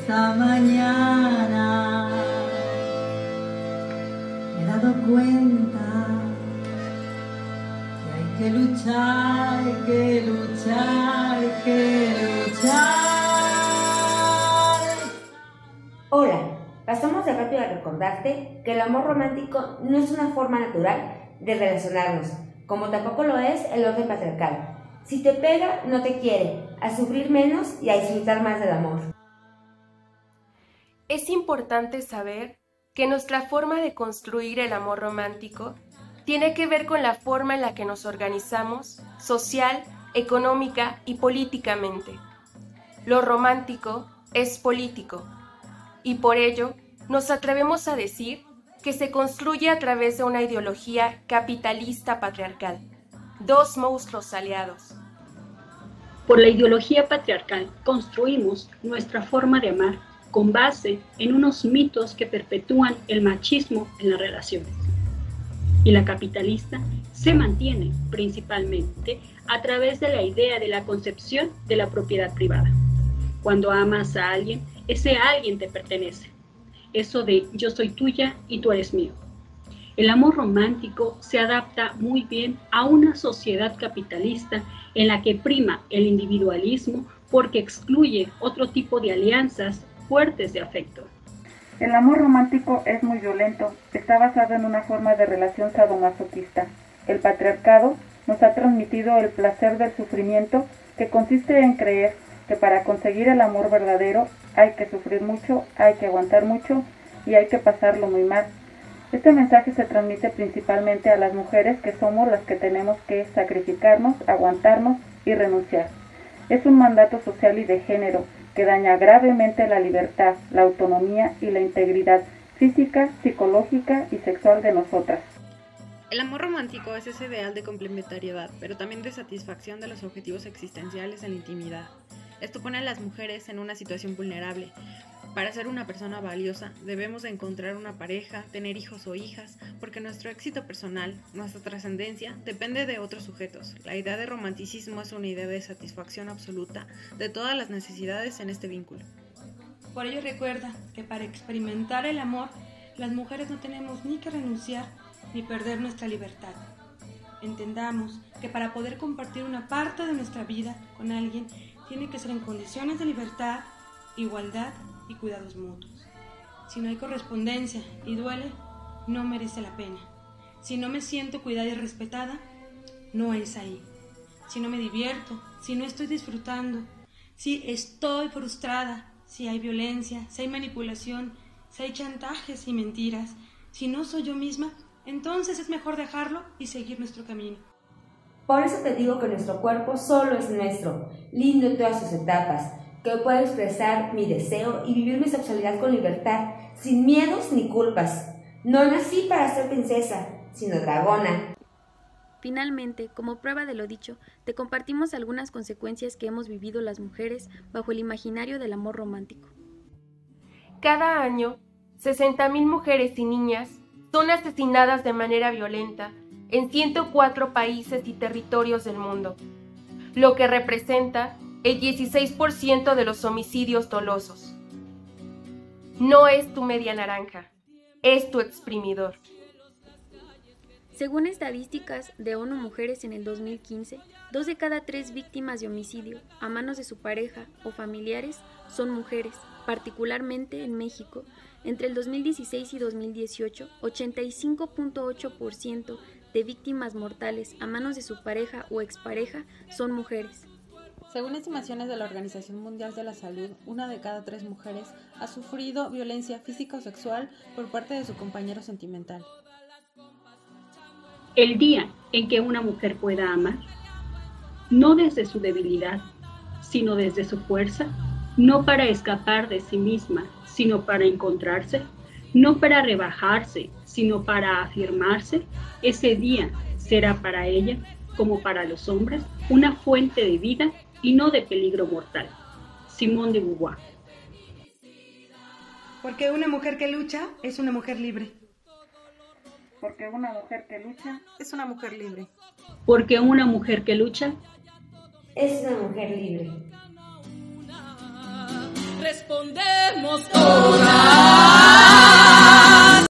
esta mañana he dado cuenta que hay que luchar, hay que luchar, hay que luchar. Hola, pasamos de rápido a recordarte que el amor romántico no es una forma natural de relacionarnos, como tampoco lo es el orden patriarcal. Si te pega, no te quiere, a sufrir menos y a disfrutar más del amor. Es importante saber que nuestra forma de construir el amor romántico tiene que ver con la forma en la que nos organizamos social, económica y políticamente. Lo romántico es político y por ello nos atrevemos a decir que se construye a través de una ideología capitalista patriarcal. Dos monstruos aliados. Por la ideología patriarcal construimos nuestra forma de amar con base en unos mitos que perpetúan el machismo en las relaciones. Y la capitalista se mantiene principalmente a través de la idea de la concepción de la propiedad privada. Cuando amas a alguien, ese alguien te pertenece eso de yo soy tuya y tú eres mío. El amor romántico se adapta muy bien a una sociedad capitalista en la que prima el individualismo porque excluye otro tipo de alianzas fuertes de afecto. El amor romántico es muy violento, está basado en una forma de relación sadomasoquista. El patriarcado nos ha transmitido el placer del sufrimiento que consiste en creer que para conseguir el amor verdadero hay que sufrir mucho, hay que aguantar mucho y hay que pasarlo muy mal. Este mensaje se transmite principalmente a las mujeres que somos las que tenemos que sacrificarnos, aguantarnos y renunciar. Es un mandato social y de género que daña gravemente la libertad, la autonomía y la integridad física, psicológica y sexual de nosotras. El amor romántico es ese ideal de complementariedad, pero también de satisfacción de los objetivos existenciales en la intimidad. Esto pone a las mujeres en una situación vulnerable. Para ser una persona valiosa debemos de encontrar una pareja, tener hijos o hijas, porque nuestro éxito personal, nuestra trascendencia, depende de otros sujetos. La idea de romanticismo es una idea de satisfacción absoluta de todas las necesidades en este vínculo. Por ello recuerda que para experimentar el amor, las mujeres no tenemos ni que renunciar ni perder nuestra libertad. Entendamos que para poder compartir una parte de nuestra vida con alguien tiene que ser en condiciones de libertad, igualdad y cuidados mutuos. Si no hay correspondencia y duele, no merece la pena. Si no me siento cuidada y respetada, no es ahí. Si no me divierto, si no estoy disfrutando, si estoy frustrada, si hay violencia, si hay manipulación, si hay chantajes y mentiras, si no soy yo misma, entonces es mejor dejarlo y seguir nuestro camino. Por eso te digo que nuestro cuerpo solo es nuestro, lindo en todas sus etapas, que puedo expresar mi deseo y vivir mi sexualidad con libertad, sin miedos ni culpas. No nací para ser princesa, sino dragona. Finalmente, como prueba de lo dicho, te compartimos algunas consecuencias que hemos vivido las mujeres bajo el imaginario del amor romántico. Cada año, 60.000 mujeres y niñas son asesinadas de manera violenta en 104 países y territorios del mundo, lo que representa el 16% de los homicidios dolosos. No es tu media naranja, es tu exprimidor. Según estadísticas de ONU Mujeres en el 2015, dos de cada tres víctimas de homicidio a manos de su pareja o familiares son mujeres, particularmente en México. Entre el 2016 y 2018, 85.8% de víctimas mortales a manos de su pareja o expareja son mujeres. Según estimaciones de la Organización Mundial de la Salud, una de cada tres mujeres ha sufrido violencia física o sexual por parte de su compañero sentimental. El día en que una mujer pueda amar, no desde su debilidad, sino desde su fuerza, no para escapar de sí misma, sino para encontrarse, no para rebajarse, sino para afirmarse, ese día será para ella, como para los hombres, una fuente de vida y no de peligro mortal. Simón de Beauvoir. Porque una mujer que lucha es una mujer libre. Porque una mujer que lucha es una mujer libre. Porque una mujer que lucha es una mujer libre. respondemos todos.